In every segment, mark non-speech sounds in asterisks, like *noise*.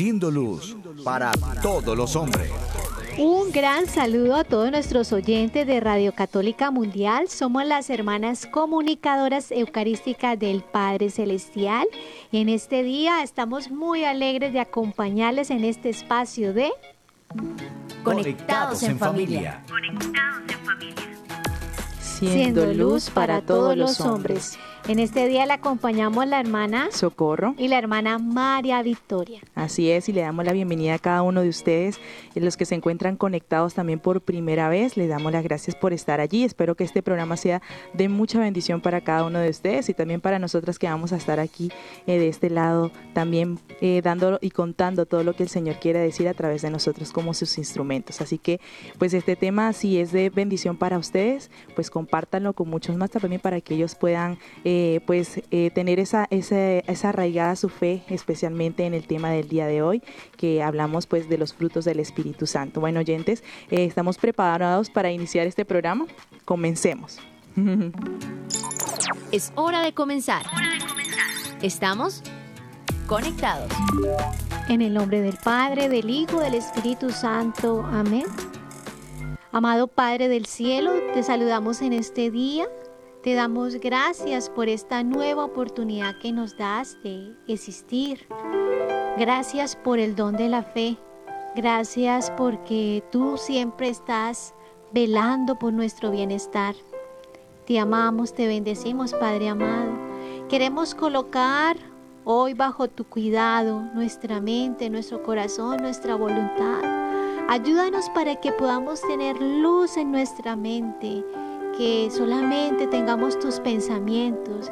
Siendo luz para todos los hombres. Un gran saludo a todos nuestros oyentes de Radio Católica Mundial. Somos las hermanas comunicadoras eucarísticas del Padre Celestial. Y en este día estamos muy alegres de acompañarles en este espacio de Conectados en familia. Siendo luz para todos los hombres. En este día le acompañamos la hermana Socorro. y la hermana María Victoria. Así es, y le damos la bienvenida a cada uno de ustedes, y los que se encuentran conectados también por primera vez. Les damos las gracias por estar allí. Espero que este programa sea de mucha bendición para cada uno de ustedes y también para nosotras que vamos a estar aquí eh, de este lado, también eh, dando y contando todo lo que el Señor quiere decir a través de nosotros como sus instrumentos. Así que, pues este tema, si es de bendición para ustedes, pues compártanlo con muchos más también para que ellos puedan eh, pues eh, tener esa, esa, esa arraigada su fe, especialmente en el tema del día de hoy, que hablamos pues de los frutos del Espíritu Santo. Bueno, oyentes, eh, estamos preparados para iniciar este programa. Comencemos. *laughs* Es hora de comenzar. Estamos conectados. En el nombre del Padre, del Hijo, del Espíritu Santo. Amén. Amado Padre del cielo, te saludamos en este día. Te damos gracias por esta nueva oportunidad que nos das de existir. Gracias por el don de la fe. Gracias porque tú siempre estás velando por nuestro bienestar. Te amamos, te bendecimos, Padre amado. Queremos colocar hoy bajo tu cuidado nuestra mente, nuestro corazón, nuestra voluntad. Ayúdanos para que podamos tener luz en nuestra mente, que solamente tengamos tus pensamientos,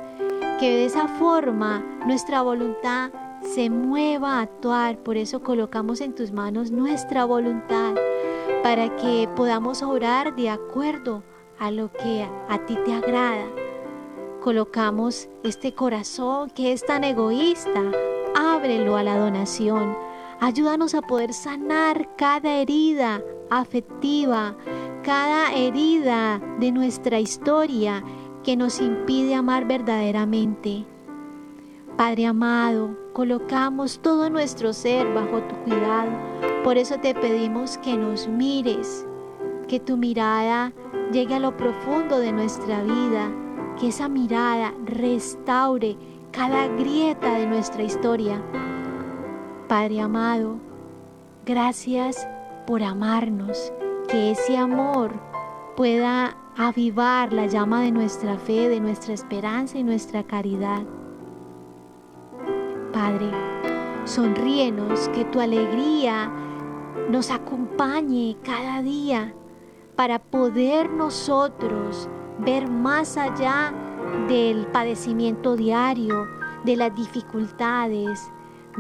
que de esa forma nuestra voluntad se mueva a actuar. Por eso colocamos en tus manos nuestra voluntad, para que podamos orar de acuerdo a lo que a ti te agrada. Colocamos este corazón que es tan egoísta, ábrelo a la donación. Ayúdanos a poder sanar cada herida afectiva, cada herida de nuestra historia que nos impide amar verdaderamente. Padre amado, colocamos todo nuestro ser bajo tu cuidado. Por eso te pedimos que nos mires, que tu mirada llegue a lo profundo de nuestra vida, que esa mirada restaure cada grieta de nuestra historia. Padre amado, gracias por amarnos, que ese amor pueda avivar la llama de nuestra fe, de nuestra esperanza y nuestra caridad. Padre, sonríenos, que tu alegría nos acompañe cada día para poder nosotros ver más allá del padecimiento diario, de las dificultades,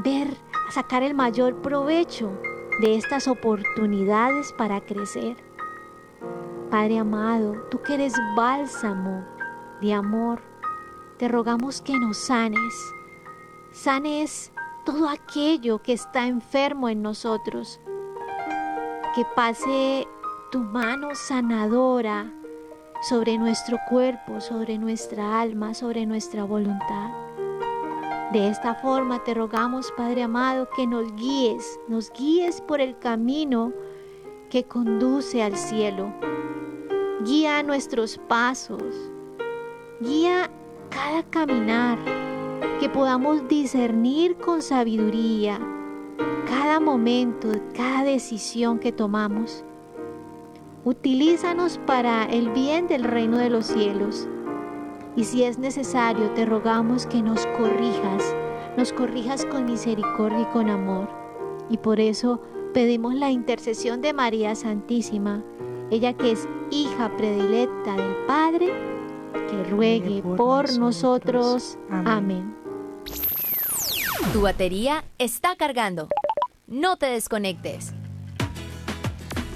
ver, sacar el mayor provecho de estas oportunidades para crecer. Padre amado, tú que eres bálsamo de amor, te rogamos que nos sanes, sanes todo aquello que está enfermo en nosotros, que pase tu mano sanadora sobre nuestro cuerpo, sobre nuestra alma, sobre nuestra voluntad. De esta forma te rogamos, Padre amado, que nos guíes, nos guíes por el camino que conduce al cielo. Guía nuestros pasos, guía cada caminar, que podamos discernir con sabiduría cada momento, cada decisión que tomamos. Utilízanos para el bien del reino de los cielos. Y si es necesario, te rogamos que nos corrijas, nos corrijas con misericordia y con amor. Y por eso pedimos la intercesión de María Santísima, ella que es hija predilecta del Padre, que ruegue por, nosotros. Amén. Tu batería está cargando. No te desconectes.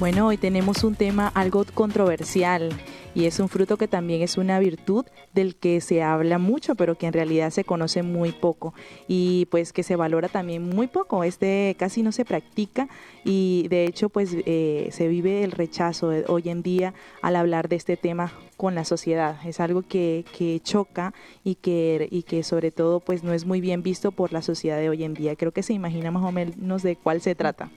Bueno, hoy tenemos un tema algo controversial y es un fruto que también es una virtud del que se habla mucho, pero que en realidad se conoce muy poco y pues que se valora también muy poco. Este casi no se practica y de hecho pues eh, se vive el rechazo hoy en día al hablar de este tema con la sociedad. Es algo que, que choca y que, y que sobre todo pues no es muy bien visto por la sociedad de hoy en día. Creo que se imagina más o menos de cuál se trata.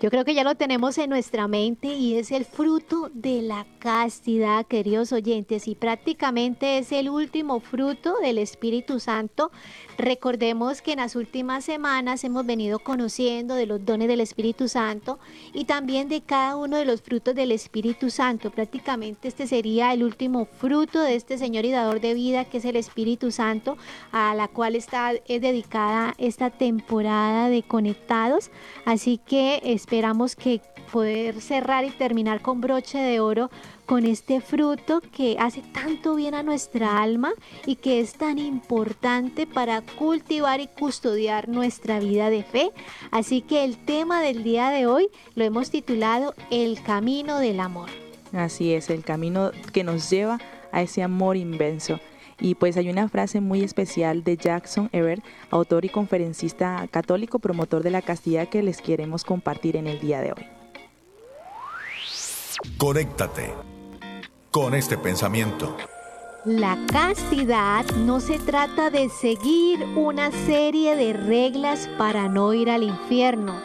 Yo creo que ya lo tenemos en nuestra mente y es el fruto de la castidad, queridos oyentes, y prácticamente es el último fruto del Espíritu Santo. Recordemos que en las últimas semanas hemos venido conociendo de los dones del Espíritu Santo y también de cada uno de los frutos del Espíritu Santo. Prácticamente este sería el último fruto de este Señor y dador de vida que es el Espíritu Santo, a la cual está es dedicada esta temporada de conectados. Así que esperamos que poder cerrar y terminar con broche de oro con este fruto que hace tanto bien a nuestra alma y que es tan importante para cultivar y custodiar nuestra vida de fe. Así que el tema del día de hoy lo hemos titulado El camino del amor. Así es, el camino que nos lleva a ese amor inmenso. Y pues hay una frase muy especial de Jackson Everett, autor y conferencista católico, promotor de la castidad, que les queremos compartir en el día de hoy. Conéctate con este pensamiento. La castidad no se trata de seguir una serie de reglas para no ir al infierno.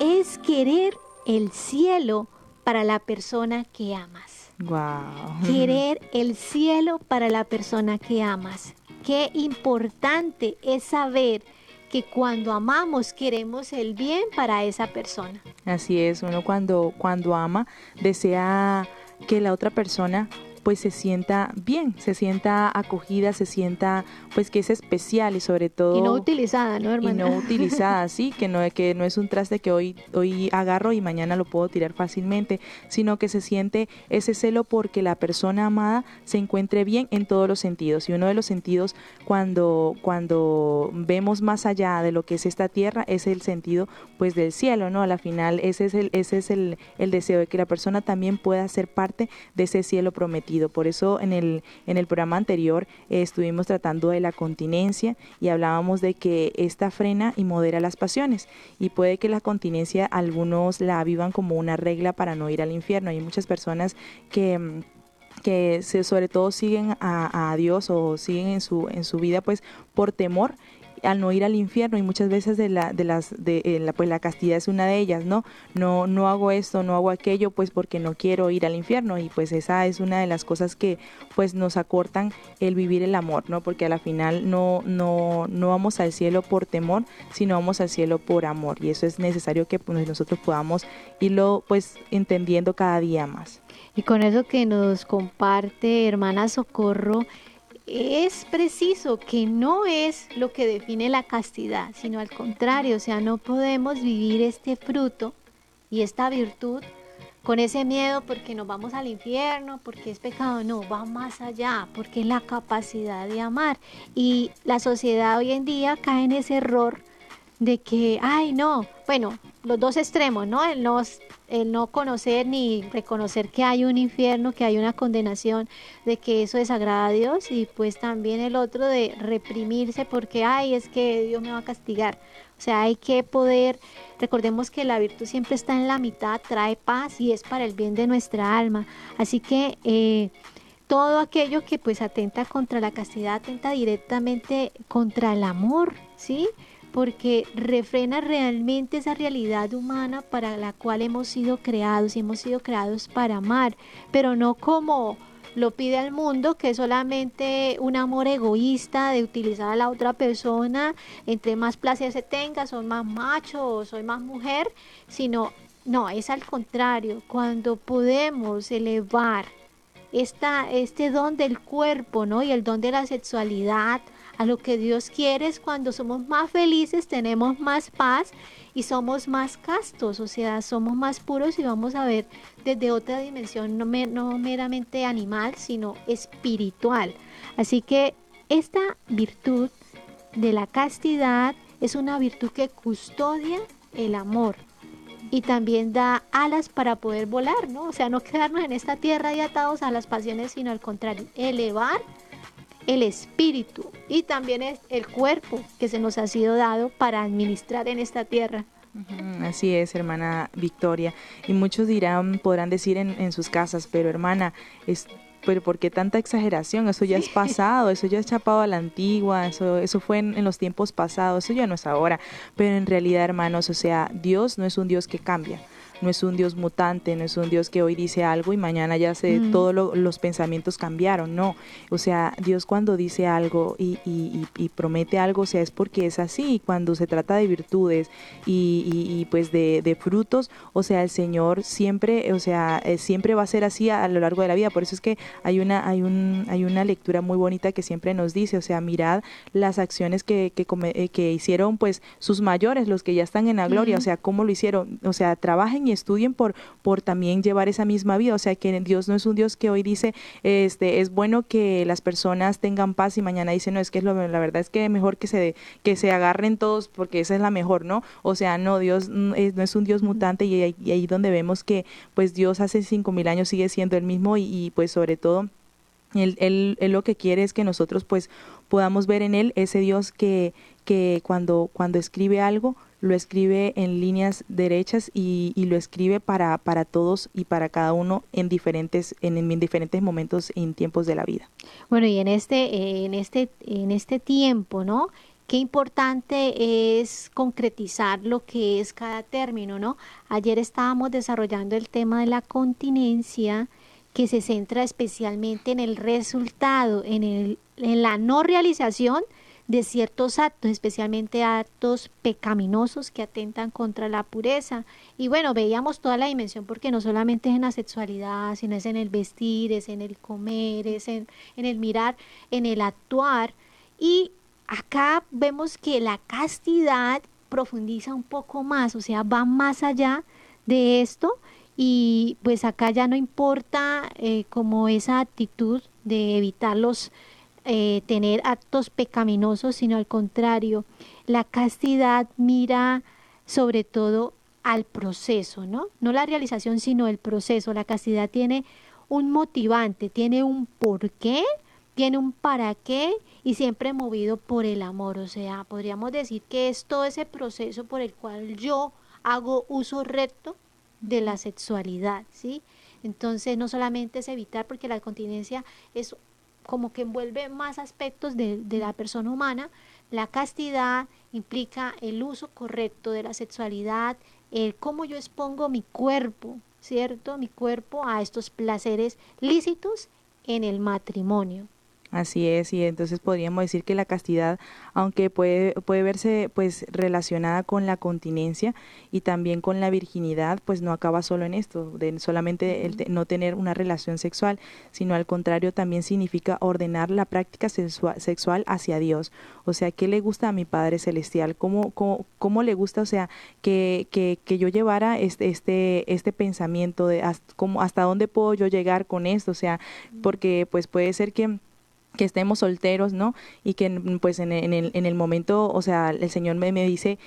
Es querer el cielo para la persona que amas. Wow. Querer el cielo para la persona que amas. Qué importante es saber que cuando amamos queremos el bien para esa persona. Así es, uno cuando, cuando ama desea que la otra persona pues se sienta bien, se sienta acogida, se sienta pues que es especial y sobre todo y no utilizada, ¿no, hermana? Y no *laughs* utilizada, sí, que no que no es un traste que hoy hoy agarro y mañana lo puedo tirar fácilmente, sino que se siente ese celo porque la persona amada se encuentre bien en todos los sentidos. Y uno de los sentidos cuando cuando vemos más allá de lo que es esta tierra es el sentido pues del cielo, ¿no? A la final ese es el ese es el, el deseo de que la persona también pueda ser parte de ese cielo prometido por eso en el, en el programa anterior eh, estuvimos tratando de la continencia y hablábamos de que esta frena y modera las pasiones y puede que la continencia algunos la vivan como una regla para no ir al infierno. Hay muchas personas que mm, que se, sobre todo siguen a, a, Dios o siguen en su, en su vida pues por temor al no ir al infierno y muchas veces de la de las de eh, la, pues la castidad es una de ellas no no no hago esto no hago aquello pues porque no quiero ir al infierno y pues esa es una de las cosas que pues nos acortan el vivir el amor no porque a la final no no no vamos al cielo por temor sino vamos al cielo por amor y eso es necesario que pues, nosotros podamos irlo pues entendiendo cada día más. Y con eso que nos comparte hermana Socorro es preciso que no es lo que define la castidad, sino al contrario, o sea, no podemos vivir este fruto y esta virtud con ese miedo porque nos vamos al infierno, porque es pecado, no, va más allá, porque es la capacidad de amar. Y la sociedad hoy en día cae en ese error de que, ay, no, bueno, los dos extremos, ¿no? El no, el no conocer ni reconocer que hay un infierno, que hay una condenación, de que eso desagrada a Dios, y pues también el otro de reprimirse porque, ay, es que Dios me va a castigar. O sea, hay que poder, recordemos que la virtud siempre está en la mitad, trae paz y es para el bien de nuestra alma. Así que eh, todo aquello que pues atenta contra la castidad, atenta directamente contra el amor, ¿sí? Porque refrena realmente esa realidad humana para la cual hemos sido creados y hemos sido creados para amar, pero no como lo pide el mundo, que es solamente un amor egoísta de utilizar a la otra persona, entre más placer se tenga, soy más macho soy más mujer, sino, no, es al contrario, cuando podemos elevar esta, este don del cuerpo, ¿no? Y el don de la sexualidad, a lo que Dios quiere es cuando somos más felices, tenemos más paz y somos más castos, o sea, somos más puros y vamos a ver desde otra dimensión, no, no meramente animal, sino espiritual. Así que esta virtud de la castidad es una virtud que custodia el amor y también da alas para poder volar, ¿no? O sea, no quedarnos en esta tierra y atados a las pasiones, sino al contrario, elevar el espíritu y también el cuerpo que se nos ha sido dado para administrar en esta tierra. Así es, hermana Victoria. Y muchos dirán, podrán decir en, en sus casas, pero hermana, es pero ¿por qué tanta exageración? Eso ya es pasado, eso ya es chapado a la antigua, eso, eso fue en, los tiempos pasados, eso ya no es ahora. Pero en realidad, hermanos, o sea, Dios no es un Dios que cambia no es un Dios mutante, no es un Dios que hoy dice algo y mañana ya se, mm. todos los pensamientos cambiaron, no. O sea, Dios cuando dice algo y, y, promete algo, o sea, es porque es así. Cuando se trata de virtudes y, pues de, de, frutos, o sea, el Señor siempre, o sea, eh, siempre va a ser así a, lo largo de la vida. Por eso es que hay una, hay un, hay una lectura muy bonita que siempre nos dice, o sea, mirad las acciones que, que, eh, que hicieron pues sus mayores, los que ya están en la gloria, o sea, cómo lo hicieron, o sea, trabajen y estudien por, por también llevar esa misma vida. O sea, que Dios no es un Dios que hoy dice, este, es bueno que las personas tengan paz y mañana dice, no, es que es lo, la verdad es que mejor que se, que se agarren todos porque esa es la mejor, ¿no? O sea, no, Dios no es un Dios mutante y, ahí donde vemos que pues Dios hace cinco mil años sigue siendo el mismo y, y pues sobre todo él, él, él, lo que quiere es que nosotros pues podamos ver en él ese Dios que, que cuando, cuando escribe algo lo escribe en líneas derechas y, lo escribe para, para todos y para cada uno en diferentes, en, diferentes momentos en tiempos de la vida. Bueno, y en este, en este, en este tiempo, ¿no? Qué importante es concretizar lo que es cada término, ¿no? Ayer estábamos desarrollando el tema de la continencia que se centra especialmente en el resultado, en, el, en la no realización de ciertos actos, especialmente actos pecaminosos que atentan contra la pureza. Y bueno, veíamos toda la dimensión porque no solamente es en la sexualidad, sino es en el vestir, es en el comer, es en, en el mirar, en el actuar. Y acá vemos que la castidad profundiza un poco más, o sea, va más allá de esto y pues acá ya no importa eh, como esa actitud de evitar los eh, tener actos pecaminosos, sino al contrario, la castidad mira sobre todo al proceso, ¿no? No la realización, sino el proceso. La castidad tiene un motivante, tiene un por qué, tiene un para qué y siempre movido por el amor. O sea, podríamos decir que es todo ese proceso por el cual yo hago uso recto de la sexualidad, ¿sí? Entonces, no solamente es evitar, porque la continencia es como que envuelve más aspectos de, la persona humana. La castidad implica el uso correcto de la sexualidad, el cómo yo expongo mi cuerpo, ¿cierto? Mi cuerpo a estos placeres lícitos en el matrimonio. Así es, y entonces podríamos decir que la castidad, aunque puede, puede verse pues relacionada con la continencia y también con la virginidad, pues no acaba solo en esto, de solamente el no tener una relación sexual, sino al contrario también significa ordenar la práctica sexual hacia Dios. O sea, ¿qué le gusta a mi Padre Celestial? ¿Cómo, cómo, cómo le gusta, o sea, que, que, que yo llevara este, este, este pensamiento de hasta, hasta dónde puedo yo llegar con esto? O sea, porque pues puede ser que que estemos solteros, ¿no? Y que pues en, el, en el momento, o sea, el Señor me, me dice,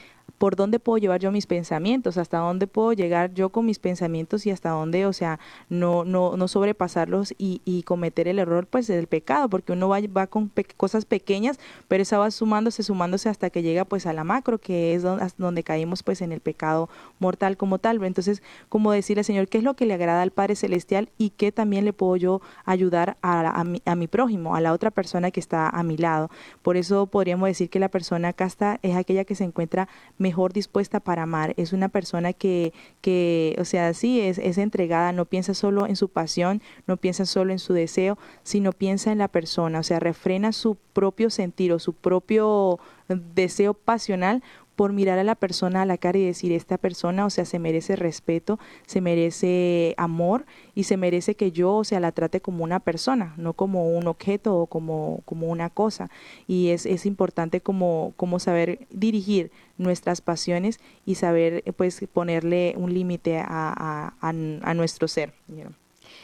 por dónde puedo llevar yo mis pensamientos, hasta dónde puedo llegar yo con mis pensamientos y hasta dónde, o sea, no, no, no sobrepasarlos y, y cometer el error pues del pecado, porque uno va, va con cosas pequeñas, pero esa va sumándose, sumándose hasta que llega pues a la macro, que es donde, donde caímos pues en el pecado mortal como tal. Entonces, como decirle, Señor, ¿qué es lo que le agrada al Padre Celestial y qué también le puedo yo ayudar a, a, mi, a mi prójimo, a la otra persona que está a mi lado? Por eso podríamos decir que la persona casta es aquella que se encuentra mejor dispuesta para amar, es una persona que, que o sea, sí, es, es entregada, no piensa solo en su pasión, no piensa solo en su deseo, sino piensa en la persona, o sea, refrena su propio sentir o su propio deseo pasional por mirar a la persona a la cara y decir, esta persona, o sea, se merece respeto, se merece amor y se merece que yo, o sea, la trate como una persona, no como un objeto o como, como una cosa. Y es, es importante como, como saber dirigir nuestras pasiones y saber, pues, ponerle un límite a, a, nuestro ser.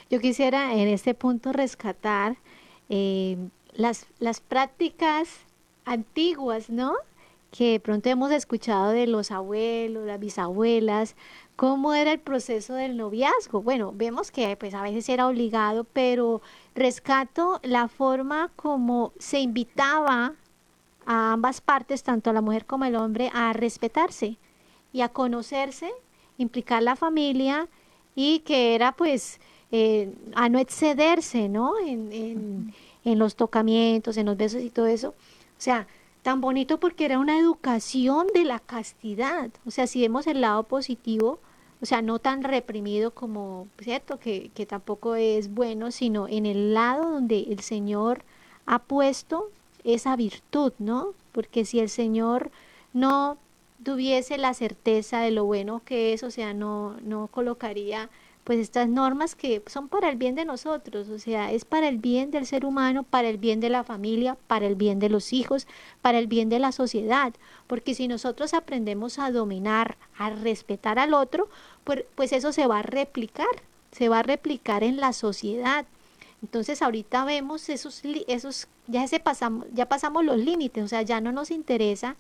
Yo quisiera en este punto rescatar eh, las, las prácticas antiguas, ¿no? Que de pronto hemos escuchado de los abuelos, las bisabuelas, cómo era el proceso del noviazgo. Bueno, vemos que pues a veces era obligado, pero rescato la forma como se invitaba a ambas partes, tanto a la mujer como al hombre, a respetarse y a conocerse, implicar la familia y que era pues eh, a no excederse, ¿no? En, en los tocamientos, en los besos y todo eso. O sea, tan bonito porque era una educación de la castidad. O sea, si vemos el lado positivo, o sea, no tan reprimido como, ¿cierto? Que, que tampoco es bueno, sino en el lado donde el Señor ha puesto esa virtud, ¿no? Porque si el Señor no tuviese la certeza de lo bueno que es, o sea, no, no colocaría pues estas normas que son para el bien de nosotros, o sea, es para el bien del ser humano, para el bien de la familia, para el bien de los hijos, para el bien de la sociedad, porque si nosotros aprendemos a dominar, a respetar al otro, pues, pues eso se va a replicar, se va a replicar en la sociedad. Entonces ahorita vemos esos, esos ya, se pasamos, ya pasamos los límites, o sea, ya no nos interesa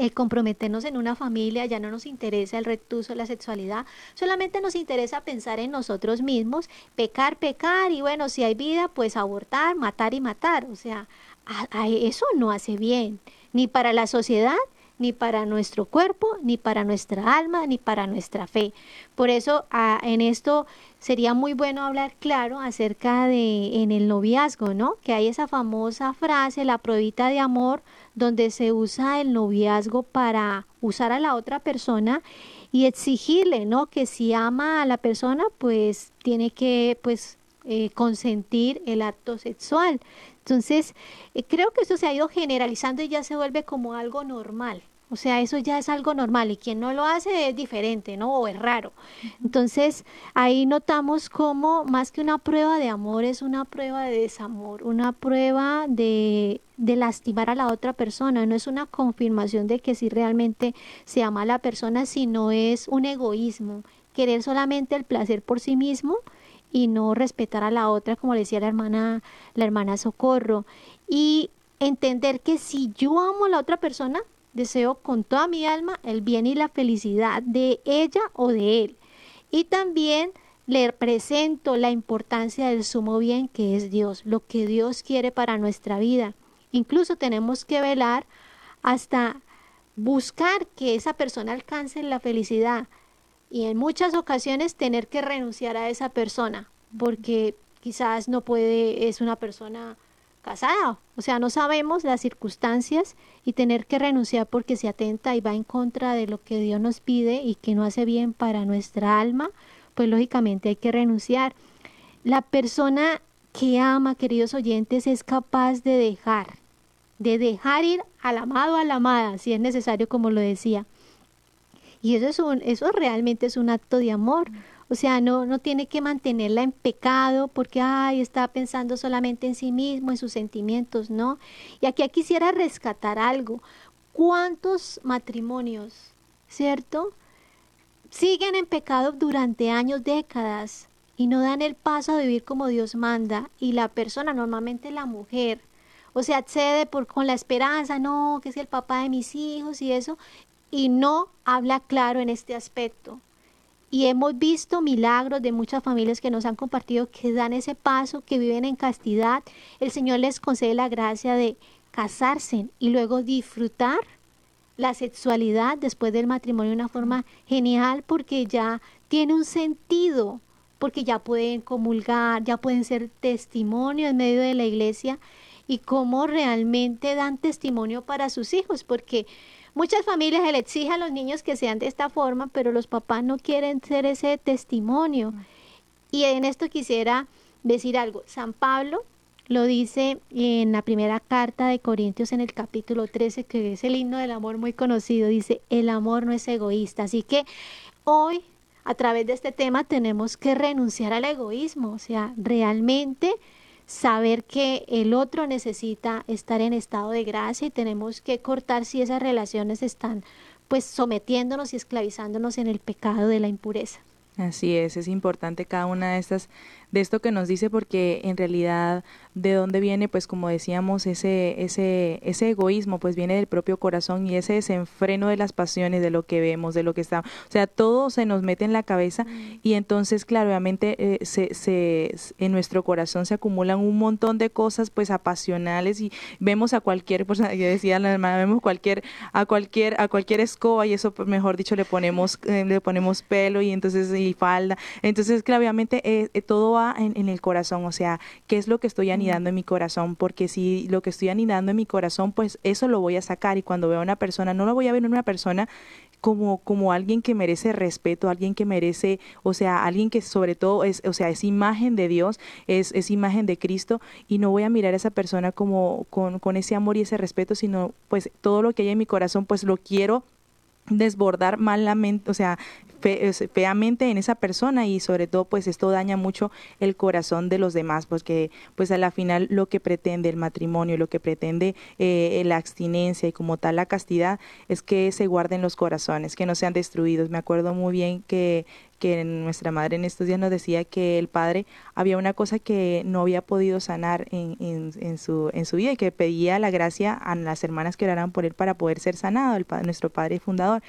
el comprometernos en una familia, ya no nos interesa el retuso, la sexualidad, solamente nos interesa pensar en nosotros mismos, pecar, pecar y bueno, si hay vida, pues abortar, matar y matar. O sea, eso no hace bien, ni para la sociedad, ni para nuestro cuerpo, ni para nuestra alma, ni para nuestra fe. Por eso en esto sería muy bueno hablar claro acerca de en el noviazgo, ¿no? Que hay esa famosa frase, la pruebita de amor, donde se usa el noviazgo para usar a la otra persona y exigirle, ¿no? Que si ama a la persona, pues tiene que, pues, eh, consentir el acto sexual. Entonces, eh, creo que eso se ha ido generalizando y ya se vuelve como algo normal. O sea, eso ya es algo normal y quien no lo hace es diferente, ¿no? O es raro. Entonces, ahí notamos cómo más que una prueba de amor es una prueba de desamor, una prueba de, de lastimar a la otra persona. No es una confirmación de que si realmente se ama a la persona, sino es un egoísmo, querer solamente el placer por sí mismo y no respetar a la otra, como decía la hermana, la hermana Socorro. Y entender que si yo amo a la otra persona, Deseo con toda mi alma el bien y la felicidad de ella o de él. Y también le presento la importancia del sumo bien que es Dios, lo que Dios quiere para nuestra vida. Incluso tenemos que velar hasta buscar que esa persona alcance la felicidad y en muchas ocasiones tener que renunciar a esa persona porque quizás no puede, es una persona casada. O sea, no sabemos las circunstancias y tener que renunciar porque se atenta y va en contra de lo que Dios nos pide y que no hace bien para nuestra alma, pues lógicamente hay que renunciar. La persona que ama, queridos oyentes, es capaz de dejar, de dejar ir al amado, a la amada, si es necesario, como lo decía. Y eso, es un, eso realmente es un acto de amor. O sea, no, no tiene que mantenerla en pecado porque, ay, está pensando solamente en sí mismo, en sus sentimientos, ¿no? Y aquí quisiera rescatar algo. ¿Cuántos matrimonios, cierto? Siguen en pecado durante años, décadas y no dan el paso a vivir como Dios manda. Y la persona, normalmente la mujer, o sea, accede por, con la esperanza, no, que es el papá de mis hijos y eso, y no habla claro en este aspecto. Y hemos visto milagros de muchas familias que nos han compartido que dan ese paso, que viven en castidad. El Señor les concede la gracia de casarse y luego disfrutar la sexualidad después del matrimonio de una forma genial porque ya tiene un sentido, porque ya pueden comulgar, ya pueden ser testimonio en medio de la iglesia y cómo realmente dan testimonio para sus hijos, porque Muchas familias le exigen a los niños que sean de esta forma, pero los papás no quieren ser ese testimonio. Y en esto quisiera decir algo. San Pablo lo dice en la primera carta de Corintios en el capítulo 13, que es el himno del amor muy conocido. Dice, el amor no es egoísta. Así que hoy, a través de este tema, tenemos que renunciar al egoísmo. O sea, realmente saber que el otro necesita estar en estado de gracia y tenemos que cortar si esas relaciones están pues sometiéndonos y esclavizándonos en el pecado de la impureza. Así es, es importante cada una de estas de esto que nos dice porque en realidad de dónde viene pues como decíamos ese ese ese egoísmo pues viene del propio corazón y ese desenfreno de las pasiones de lo que vemos de lo que está o sea todo se nos mete en la cabeza mm. y entonces claro obviamente eh, se, se en nuestro corazón se acumulan un montón de cosas pues apasionales y vemos a cualquier persona *laughs* yo decía la hermana vemos cualquier a cualquier a cualquier escoba y eso mejor dicho le ponemos eh, le ponemos pelo y entonces y falda entonces claro obviamente eh, todo va en, en el corazón o sea qué es lo que estoy anidando en mi corazón, porque si lo que estoy anidando en mi corazón, pues eso lo voy a sacar y cuando veo a una persona, no lo voy a ver en una persona como, como alguien que merece respeto, alguien que merece, o sea, alguien que sobre todo es, o sea, es imagen de Dios, es, es imagen de Cristo, y no voy a mirar a esa persona como con, con ese amor y ese respeto, sino pues todo lo que hay en mi corazón, pues lo quiero desbordar malamente, o sea, feamente en esa persona y sobre todo pues esto daña mucho el corazón de los demás porque pues a la final lo que pretende el matrimonio, lo que pretende eh, la abstinencia y como tal la castidad es que se guarden los corazones, que no sean destruidos. Me acuerdo muy bien que que nuestra madre en estos días nos decía que el padre había una cosa que no había podido sanar en, en, su, en su vida y que pedía la gracia a las hermanas que oraran por él para poder ser sanado, el, nuestro padre fundador.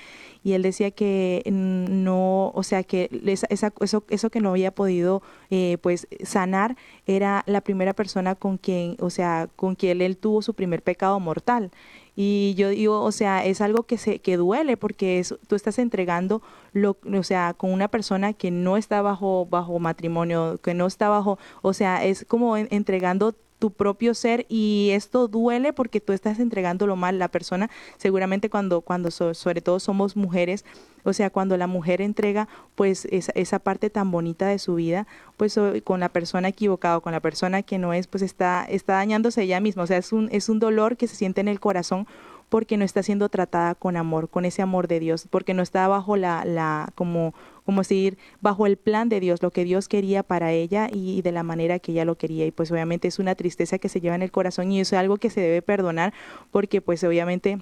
Y él decía que no, o sea, que eso, eso que no había podido eh, pues sanar era la primera persona con quien, o sea, con quien él tuvo su primer pecado mortal. Y yo digo, o sea, es algo que se que duele porque tú estás entregando lo, o sea, con una persona que no está bajo bajo matrimonio, que no está bajo, o sea, es como entregando tu propio ser y esto duele porque tú estás entregando lo mal la persona seguramente cuando cuando sobre todo somos mujeres o sea cuando la mujer entrega pues esa, esa parte tan bonita de su vida pues con la persona equivocada con la persona que no es pues está está dañándose ella misma. O sea es un es un dolor que se siente en el corazón porque no está siendo tratada con amor, con ese amor de Dios, porque no está bajo la, la como, como decir, bajo el plan de Dios, lo que Dios quería para ella y de la manera que ella lo quería. Y pues obviamente es una tristeza que se lleva en el corazón y eso es algo que se debe perdonar porque pues obviamente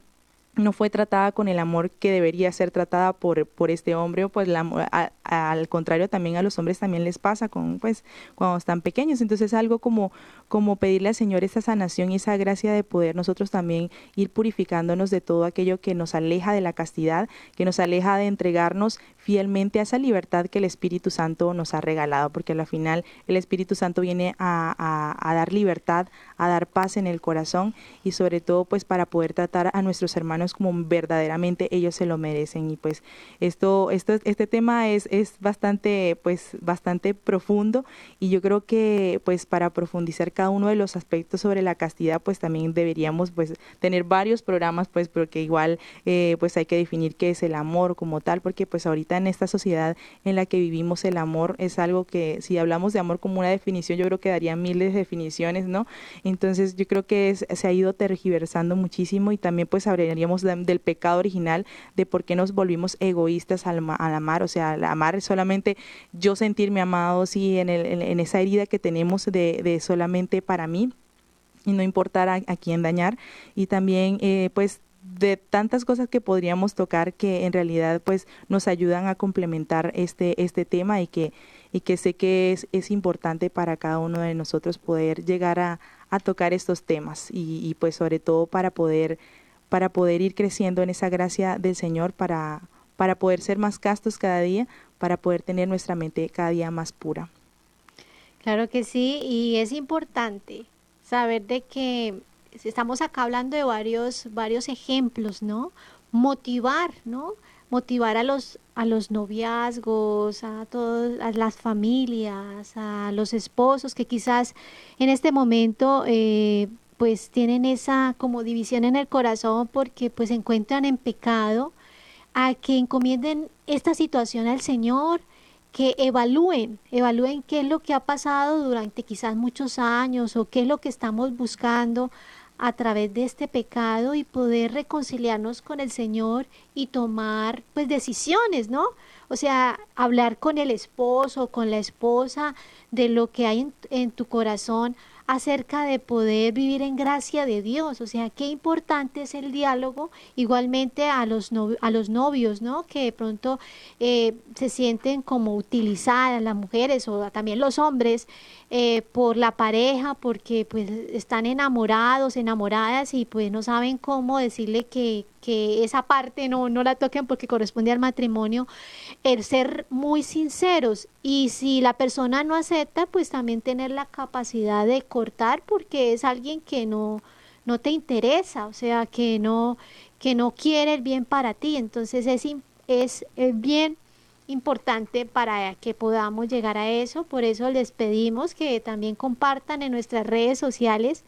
no fue tratada con el amor que debería ser tratada por, por este hombre, o pues la, al contrario también a los hombres también les pasa con pues cuando están pequeños, entonces es algo como como pedirle al Señor esa sanación y esa gracia de poder nosotros también ir purificándonos de todo aquello que nos aleja de la castidad, que nos aleja de entregarnos fielmente a esa libertad que el Espíritu Santo nos ha regalado, porque al final el Espíritu Santo viene a, a, dar libertad, a dar paz en el corazón y sobre todo pues para poder tratar a nuestros hermanos como verdaderamente ellos se lo merecen y pues esto, esto este tema es, es bastante pues bastante profundo y yo creo que pues para profundizar cada uno de los aspectos sobre la castidad pues también deberíamos pues tener varios programas pues porque igual eh, pues hay que definir qué es el amor como tal porque pues ahorita en esta sociedad en la que vivimos el amor es algo que si hablamos de amor como una definición yo creo que daría miles de definiciones, ¿no? Entonces yo creo que se ha ido tergiversando muchísimo y también pues hablaríamos del pecado original, de por qué nos volvimos egoístas al, amar, o sea, al amar solamente yo sentirme amado, sí, en, el, en, esa herida que tenemos de, de solamente para mí y no importar a, a quién dañar. Y también eh, pues de tantas cosas que podríamos tocar que en realidad pues nos ayudan a complementar este este tema y que y que sé que es, es importante para cada uno de nosotros poder llegar a, a tocar estos temas y, y, pues sobre todo para poder para poder ir creciendo en esa gracia del Señor para para poder ser más castos cada día para poder tener nuestra mente cada día más pura claro que sí y es importante saber de que estamos acá hablando de varios, varios ejemplos, ¿no? Motivar, ¿no? Motivar a los, a los noviazgos, a todas las familias, a los esposos que quizás en este momento eh, pues tienen esa como división en el corazón porque pues se encuentran en pecado, a que encomienden esta situación al Señor, que evalúen, evalúen qué es lo que ha pasado durante quizás muchos años o qué es lo que estamos buscando a través de este pecado y poder reconciliarnos con el Señor y tomar pues decisiones, ¿no? O sea, hablar con el esposo, con la esposa de lo que hay en, tu corazón acerca de poder vivir en gracia de Dios. O sea, qué importante es el diálogo. Igualmente a los, a los novios, ¿no? Que de pronto eh, se sienten como utilizadas las mujeres o también los hombres eh, por la pareja, porque pues están enamorados, enamoradas y pues no saben cómo decirle que, que esa parte no, no la toquen porque corresponde al matrimonio, el ser muy sinceros y si la persona no acepta, pues también tener la capacidad de cortar porque es alguien que no, no te interesa, o sea, que no, que no quiere el bien para ti, entonces es, es el bien importante para que podamos llegar a eso. Por eso les pedimos que también compartan en nuestras redes sociales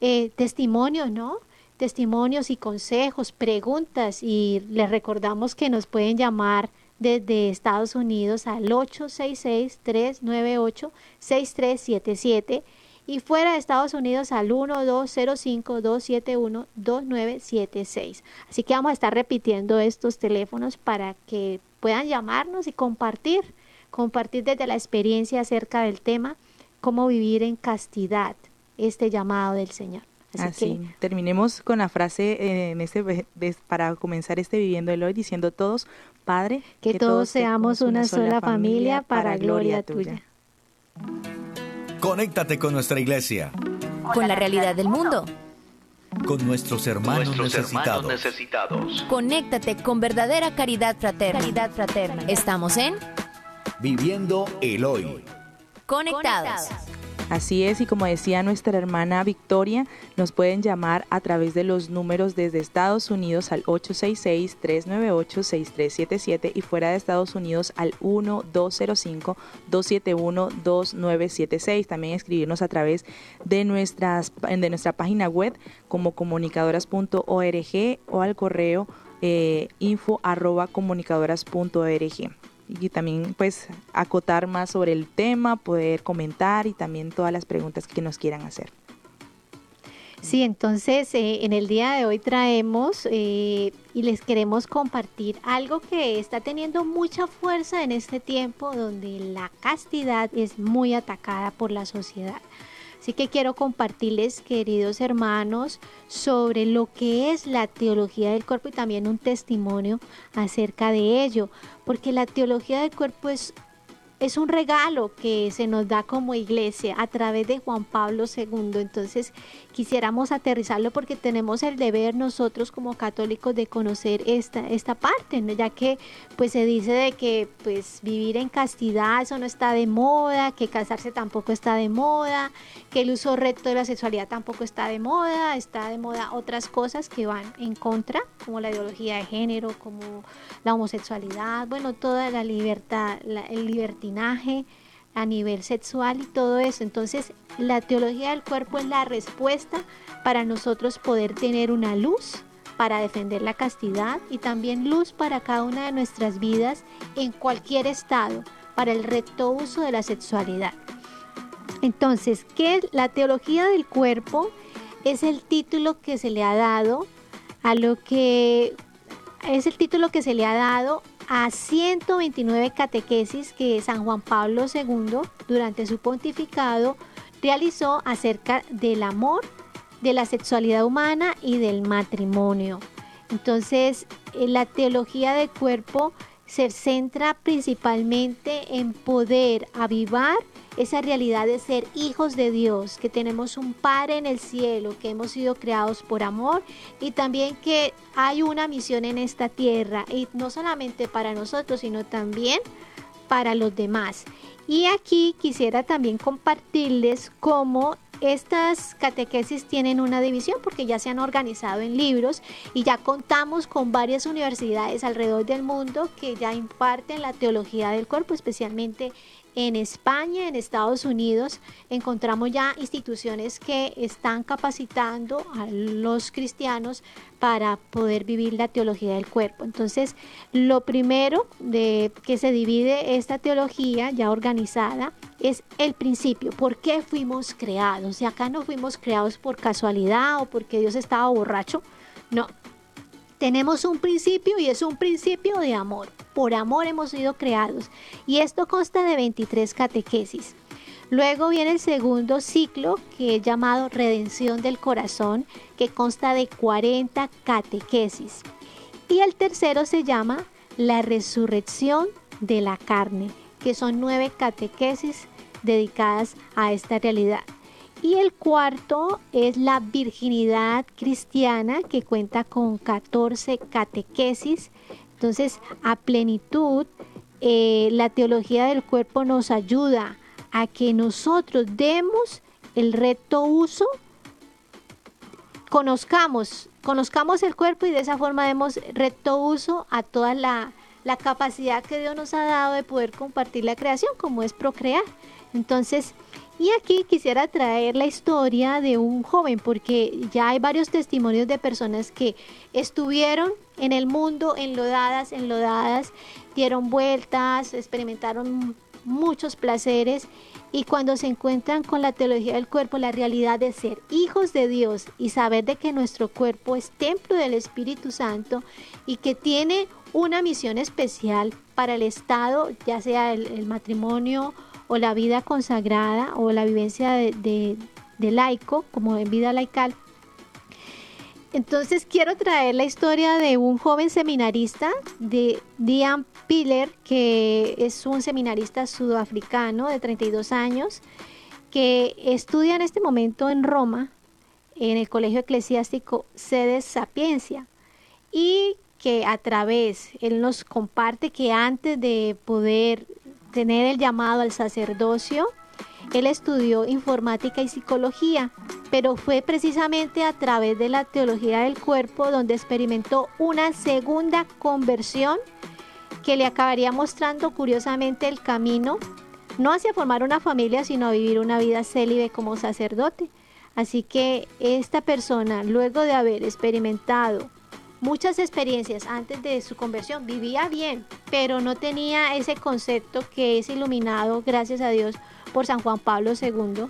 eh, testimonios, ¿no? Testimonios y consejos, preguntas y les recordamos que nos pueden llamar desde Estados Unidos al 866-398-6377 y fuera de Estados Unidos al 1205-271-2976. Así que vamos a estar repitiendo estos teléfonos para que puedan llamarnos y compartir, compartir desde la experiencia acerca del tema, cómo vivir en castidad, este llamado del Señor. Así, terminemos con la frase eh, en este, para comenzar este viviendo el hoy diciendo todos, Padre, que, todos seamos una, sola, familia para gloria tuya. Conéctate con nuestra iglesia. Con la realidad del mundo con nuestros hermanos, necesitados. Conéctate con verdadera caridad fraterna. Caridad fraterna. Estamos en Viviendo el Hoy. Conectados. Así es, y como decía nuestra hermana Victoria, nos pueden llamar a través de los números desde Estados Unidos al 866-398-6377 y fuera de Estados Unidos al 1205-271-2976. También escribirnos a través de, nuestras, de nuestra página web como comunicadoras.org o al correo eh, info arroba comunicadoras.org y también pues acotar más sobre el tema, poder comentar y también todas las preguntas que nos quieran hacer. Sí, entonces eh, en el día de hoy traemos eh, y les queremos compartir algo que está teniendo mucha fuerza en este tiempo donde la castidad es muy atacada por la sociedad. Así que quiero compartirles, queridos hermanos, sobre lo que es la teología del cuerpo y también un testimonio acerca de ello, porque la teología del cuerpo es es un regalo que se nos da como iglesia a través de Juan Pablo II. Entonces quisiéramos aterrizarlo porque tenemos el deber nosotros como católicos de conocer esta, esta parte, ya que pues se dice de que pues vivir en castidad eso no está de moda, que casarse tampoco está de moda, que el uso recto de la sexualidad tampoco está de moda, está de moda otras cosas que van en contra, como la ideología de género, como la homosexualidad, bueno, toda la libertad, el libertinaje a nivel sexual y todo eso. Entonces, la teología del cuerpo es la respuesta para nosotros poder tener una luz para defender la castidad y también luz para cada una de nuestras vidas en cualquier estado, para el recto uso de la sexualidad. Entonces, ¿qué es la teología del cuerpo? Es el título que se le ha dado a lo que es el título que se le ha dado a 129 catequesis que San Juan Pablo II durante su pontificado realizó acerca del amor, de la sexualidad humana y del matrimonio. Entonces, eh, la teología del cuerpo se centra principalmente en poder avivar esa realidad de ser hijos de Dios, que tenemos un Padre en el cielo, que hemos sido creados por amor y también que hay una misión en esta tierra y no solamente para nosotros, sino también para los demás. Y aquí quisiera también compartirles cómo estas catequesis tienen una división porque ya se han organizado en libros y ya contamos con varias universidades alrededor del mundo que ya imparten la teología del cuerpo, especialmente en España, en Estados Unidos, encontramos ya instituciones que están capacitando a los cristianos para poder vivir la teología del cuerpo. Entonces, lo primero de que se divide esta teología ya organizada es el principio, ¿por qué fuimos creados? Y acá no fuimos creados por casualidad o porque Dios estaba borracho, no, tenemos un principio y es un principio de amor. Por amor hemos sido creados. Y esto consta de 23 catequesis. Luego viene el segundo ciclo que es llamado Redención del Corazón, que consta de 40 catequesis. Y el tercero se llama La Resurrección de la Carne, que son nueve catequesis dedicadas a esta realidad. Y el cuarto es la virginidad cristiana, que cuenta con 14 catequesis. Entonces, a plenitud, eh, la teología del cuerpo nos ayuda a que nosotros demos el recto uso, conozcamos, conozcamos el cuerpo y de esa forma demos recto uso a toda la, la capacidad que Dios nos ha dado de poder compartir la creación, como es procrear. Entonces, y aquí quisiera traer la historia de un joven, porque ya hay varios testimonios de personas que estuvieron en el mundo enlodadas, enlodadas, dieron vueltas, experimentaron muchos placeres y cuando se encuentran con la teología del cuerpo, la realidad de ser hijos de Dios y saber de que nuestro cuerpo es templo del Espíritu Santo y que tiene una misión especial para el Estado, ya sea el, matrimonio o la vida consagrada o la vivencia de, de laico, como en vida laical, entonces quiero traer la historia de un joven seminarista, de Dian Piller, que es un seminarista sudafricano de 32 años, que estudia en este momento en Roma, en el Colegio Eclesiástico Sedes Sapiencia, y que a través, él nos comparte que antes de poder tener el llamado al sacerdocio, él estudió informática y psicología, pero fue precisamente a través de la teología del cuerpo donde experimentó una segunda conversión que le acabaría mostrando curiosamente el camino, no hacia formar una familia, sino a vivir una vida célibe como sacerdote. Así que esta persona, luego de haber experimentado muchas experiencias antes de su conversión, vivía bien, pero no tenía ese concepto que es iluminado, gracias a Dios, por San Juan Pablo II,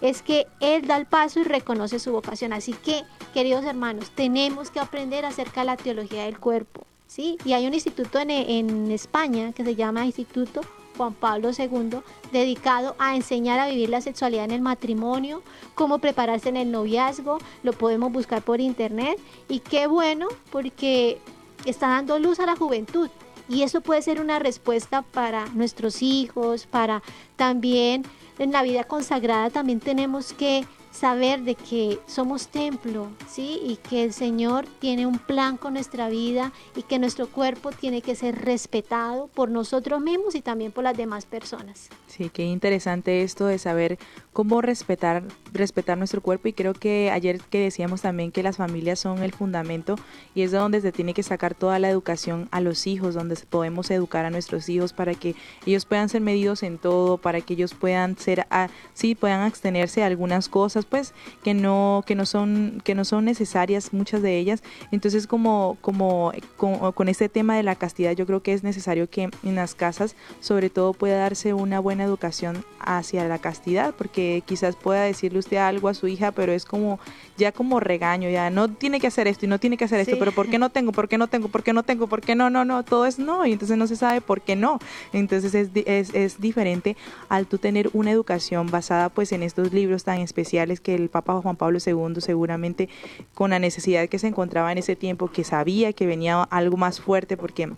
es que Él da el paso y reconoce su vocación. Así que, queridos hermanos, tenemos que aprender acerca de la teología del cuerpo. ¿sí? Y hay un instituto en, en España que se llama Instituto Juan Pablo II, dedicado a enseñar a vivir la sexualidad en el matrimonio, cómo prepararse en el noviazgo, lo podemos buscar por internet y qué bueno porque está dando luz a la juventud. Y eso puede ser una respuesta para nuestros hijos, para también en la vida consagrada también tenemos que saber de que somos templo, ¿sí? Y que el Señor tiene un plan con nuestra vida y que nuestro cuerpo tiene que ser respetado por nosotros mismos y también por las demás personas. Sí, qué interesante esto de saber cómo respetar, respetar nuestro cuerpo y creo que ayer que decíamos también que las familias son el fundamento y es de donde se tiene que sacar toda la educación a los hijos, donde podemos educar a nuestros hijos para que ellos puedan ser medidos en todo, para que ellos puedan ser, ah, sí, puedan abstenerse a algunas cosas, pues que no, que no son, que no son necesarias muchas de ellas. Entonces como, como con, con este tema de la castidad, yo creo que es necesario que en las casas sobre todo pueda darse una buena educación hacia la castidad, porque quizás pueda decirle usted algo a su hija, pero es como ya como regaño, ya no tiene que hacer esto y no tiene que hacer esto, pero ¿por qué no tengo? ¿Por qué no tengo? ¿Por qué no tengo? ¿Por qué no? No, no, todo es no y entonces no se sabe por qué no. Entonces es, es, es diferente al tú tener una educación basada pues en estos libros tan especiales que el Papa Juan Pablo II seguramente con la necesidad que se encontraba en ese tiempo, que sabía que venía algo más fuerte porque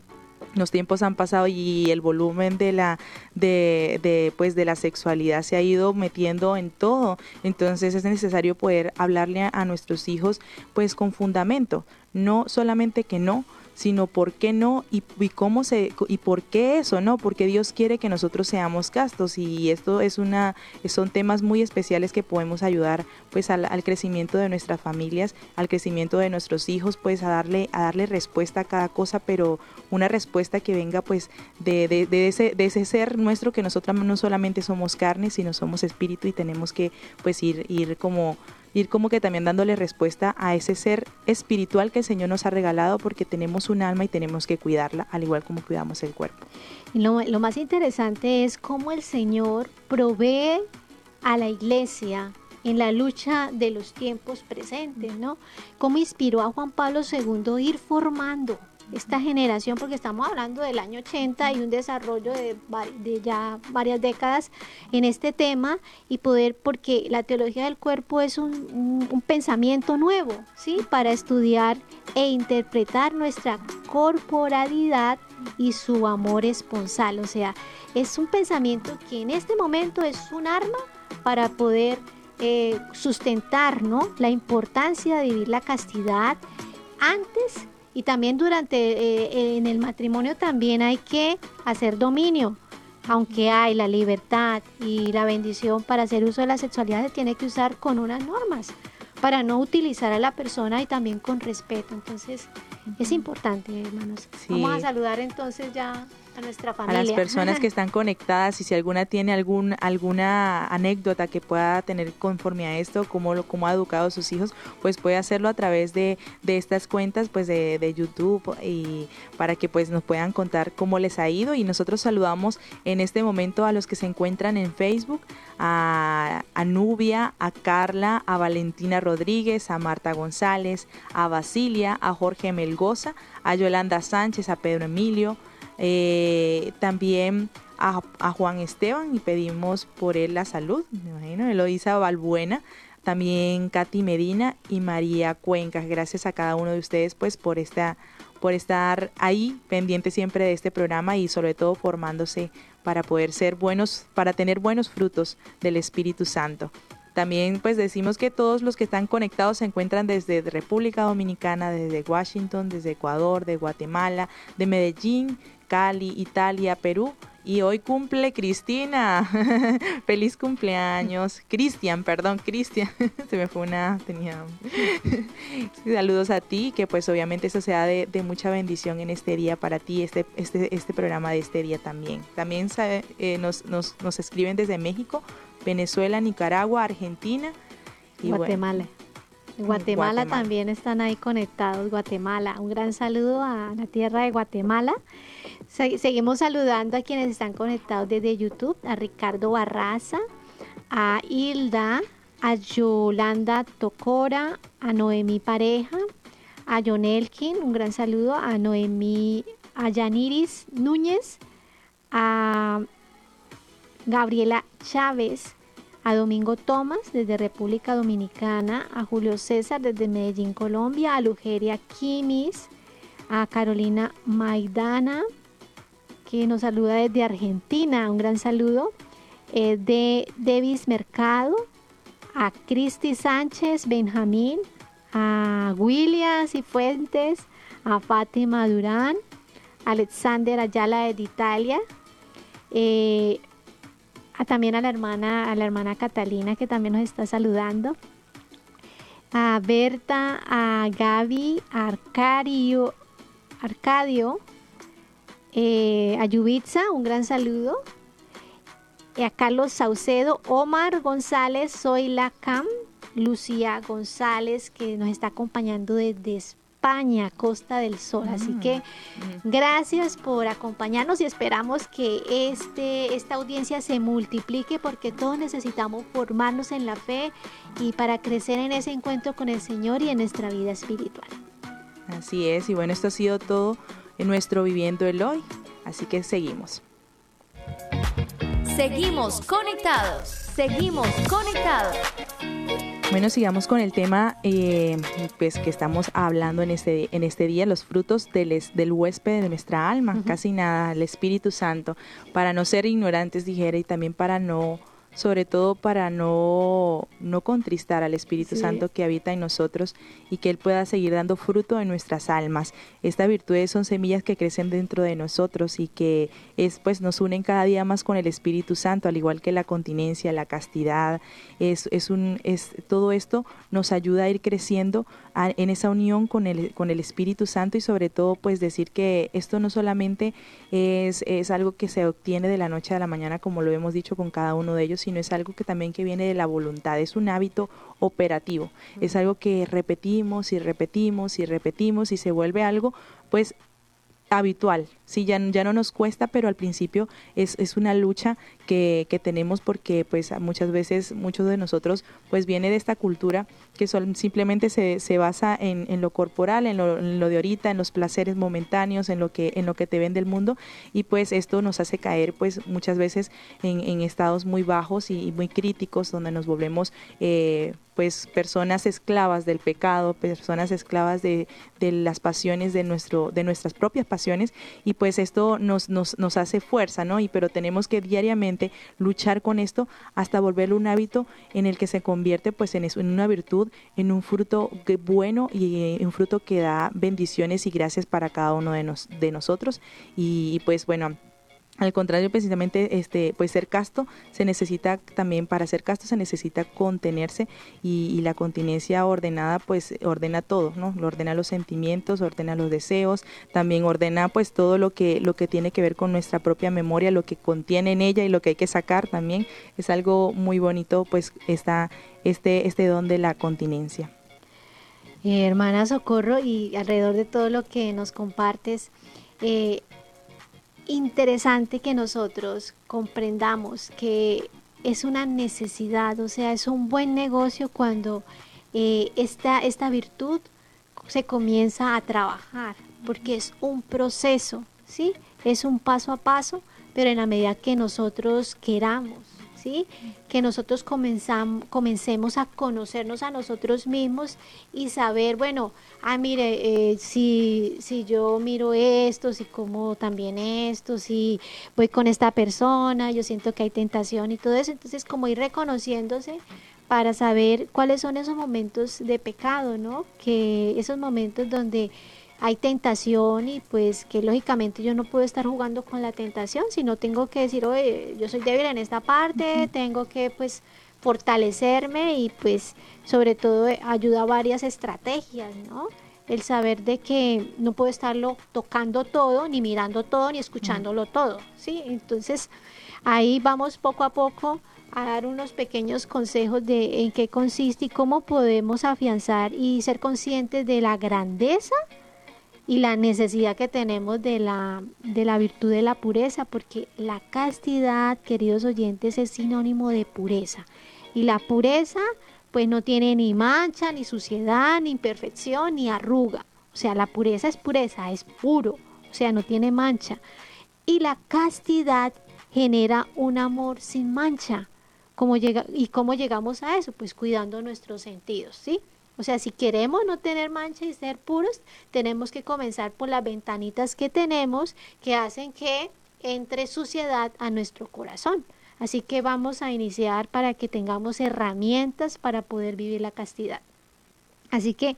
los tiempos han pasado y el volumen de la de, pues de la sexualidad se ha ido metiendo en todo. Entonces es necesario poder hablarle a nuestros hijos pues con fundamento. No solamente que no sino por qué no y, cómo se y por qué eso, ¿no? Porque Dios quiere que nosotros seamos castos y esto es una son temas muy especiales que podemos ayudar pues al, crecimiento de nuestras familias, al crecimiento de nuestros hijos, pues a darle a darle respuesta a cada cosa, pero una respuesta que venga pues de, de, de ese de ese ser nuestro que nosotros no solamente somos carne, sino somos espíritu y tenemos que pues ir ir como ir como que también dándole respuesta a ese ser espiritual que el Señor nos ha regalado porque tenemos un alma y tenemos que cuidarla, al igual como cuidamos el cuerpo. Y lo, lo más interesante es cómo el Señor provee a la iglesia en la lucha de los tiempos presentes, ¿no? Cómo inspiró a Juan Pablo II ir formando esta generación, porque estamos hablando del año 80 y un desarrollo de, ya varias décadas en este tema y poder, porque la teología del cuerpo es un, un pensamiento nuevo, ¿sí? Para estudiar e interpretar nuestra corporalidad y su amor esponsal, o sea, es un pensamiento que en este momento es un arma para poder eh, sustentar ¿no? la importancia de vivir la castidad antes y también durante eh, en el matrimonio también hay que hacer dominio. Aunque hay la libertad y la bendición para hacer uso de la sexualidad, se tiene que usar con unas normas para no utilizar a la persona y también con respeto. Entonces, es importante, hermanos. Vamos a saludar entonces ya a nuestra familia. A las personas que están conectadas y si alguna tiene algún, alguna anécdota que pueda tener conforme a esto, cómo, lo, cómo ha educado a sus hijos, pues puede hacerlo a través de, de estas cuentas pues de, de, YouTube y para que pues nos puedan contar cómo les ha ido y nosotros saludamos en este momento a los que se encuentran en Facebook, a, a Nubia, a Carla, a Valentina Rodríguez, a Marta González, a Basilia, a Jorge Melgoza, a Yolanda Sánchez, a Pedro Emilio, eh, también a, Juan Esteban y pedimos por él la salud, me imagino, Eloisa Balbuena, también Katy Medina y María Cuencas. Gracias a cada uno de ustedes pues por esta por estar ahí pendiente siempre de este programa y sobre todo formándose para poder ser buenos, para tener buenos frutos del Espíritu Santo. También pues decimos que todos los que están conectados se encuentran desde República Dominicana, desde Washington, desde Ecuador, de Guatemala, de Medellín, Cali, Italia, Perú. Y hoy cumple Cristina. *laughs* Feliz cumpleaños. Cristian, perdón, Cristian. *laughs* Se me fue una, tenía... *laughs* Saludos a ti, que pues obviamente eso sea de, mucha bendición en este día para ti, este, este, este programa de este día también. También eh, nos, nos, nos, escriben desde México, Venezuela, Nicaragua, Argentina. Y Guatemala. Guatemala, también están ahí conectados, Guatemala. Un gran saludo a la tierra de Guatemala. Seguimos saludando a quienes están conectados desde YouTube, a Ricardo Barraza, a Hilda, a Yolanda Tocora, a Noemí Pareja, a John Elkin, un gran saludo, a Noemí, a Yaniris Núñez, a Gabriela Chávez, a Domingo Tomás desde República Dominicana, a Julio César desde Medellín, Colombia, a Lugeria Quimis, a Carolina Maidana, que nos saluda desde Argentina, un gran saludo, de Davis Mercado, a Cristi Sánchez, Benjamín, a Williams y Fuentes, a Fátima Durán, Alexander Ayala de Italia, eh, también a la hermana, a la hermana Catalina que también nos está saludando. A Berta, a Gaby, a Arcadio, Arcadio, eh, a Yubitza, un gran saludo. Y a Carlos Saucedo, Omar González, soy la Cam, Lucía González, que nos está acompañando desde España Costa del Sol. Así mm, que gracias por acompañarnos y esperamos que este, esta audiencia se multiplique porque todos necesitamos formarnos en la fe y para crecer en ese encuentro con el Señor y en nuestra vida espiritual. Así es, y bueno, esto ha sido todo en nuestro Viviendo el Hoy, así que seguimos. Seguimos conectados, seguimos conectados. Bueno, sigamos con el tema eh, pues que estamos hablando en este, en este día, los frutos del, del huésped de nuestra alma, casi nada, el Espíritu Santo, para no ser ignorantes, dijera, y también para no sobre todo para no, no contristar al Espíritu Santo que habita en nosotros y que Él pueda seguir dando fruto en nuestras almas. Estas virtudes son semillas que crecen dentro de nosotros y que es, pues, nos unen cada día más con el Espíritu Santo, al igual que la continencia, la castidad. Es, es un, es, todo esto nos ayuda a ir creciendo en esa unión con el, con el Espíritu Santo y sobre todo pues decir que esto no solamente es, es algo que se obtiene de la noche a la mañana como lo hemos dicho con cada uno de ellos, sino es algo que también que viene de la voluntad, es un hábito operativo, es algo que repetimos y repetimos y repetimos y se vuelve algo pues habitual, sí, ya, ya no nos cuesta, pero al principio es, es una lucha que, que, tenemos porque pues muchas veces muchos de nosotros pues viene de esta cultura que simplemente se, se basa en, en, lo corporal, en lo, en lo, de ahorita, en los placeres momentáneos, en lo que, en lo que te vende el mundo. Y pues esto nos hace caer pues muchas veces en, en estados muy bajos y, y, muy críticos donde nos volvemos eh, pues personas esclavas del pecado, personas esclavas de, de, las pasiones de nuestro, de nuestras propias pasiones, y pues esto nos, nos, nos hace fuerza, ¿no? Y pero tenemos que diariamente luchar con esto hasta volverlo un hábito en el que se convierte pues en eso, en una virtud, en un fruto bueno y un fruto que da bendiciones y gracias para cada uno de, nos, de nosotros. Y pues bueno, al contrario, precisamente, este, pues ser casto se necesita también, para ser casto se necesita contenerse y, la continencia ordenada, pues ordena todo, ¿no? Lo ordena los sentimientos, ordena los deseos, también ordena pues todo lo que, lo que tiene que ver con nuestra propia memoria, lo que contiene en ella y lo que hay que sacar también. Es algo muy bonito, pues, esta, este, este don de la continencia. Eh, hermana Socorro, y alrededor de todo lo que nos compartes, eh, interesante que nosotros comprendamos que es una necesidad, o sea, es un buen negocio cuando eh, esta, esta virtud se comienza a trabajar, porque es un proceso, ¿sí? Es un paso a paso, pero en la medida que nosotros queramos, Que nosotros comencemos a conocernos a nosotros mismos y saber, bueno, ah, mire, eh, si, si yo miro esto, si como también esto, si voy con esta persona, yo siento que hay tentación y todo eso, entonces como ir reconociéndose para saber cuáles son esos momentos de pecado, ¿no? Que esos momentos donde hay tentación y pues que lógicamente yo no puedo estar jugando con la tentación, sino tengo que decir, oye, yo soy débil en esta parte, uh -huh. tengo que pues fortalecerme y pues sobre todo ayuda a varias estrategias, ¿no? El saber de que no puedo estarlo tocando todo, ni mirando todo, ni escuchándolo uh -huh. todo, ¿sí? Entonces ahí vamos poco a poco a dar unos pequeños consejos de en qué consiste y cómo podemos afianzar y ser conscientes de la grandeza y la necesidad que tenemos de la, de la virtud de la pureza, porque la castidad, queridos oyentes, es sinónimo de pureza. Y la pureza, pues no tiene ni mancha, ni suciedad, ni imperfección, ni arruga. O sea, la pureza es pureza, es puro, o sea, no tiene mancha. Y la castidad genera un amor sin mancha. ¿Cómo llega, ¿Y cómo llegamos a eso? Pues cuidando nuestros sentidos, ¿sí? O sea, si queremos no tener mancha y ser puros, tenemos que comenzar por las ventanitas que tenemos que hacen que entre suciedad a nuestro corazón. Así que vamos a iniciar para que tengamos herramientas para poder vivir la castidad. Así que,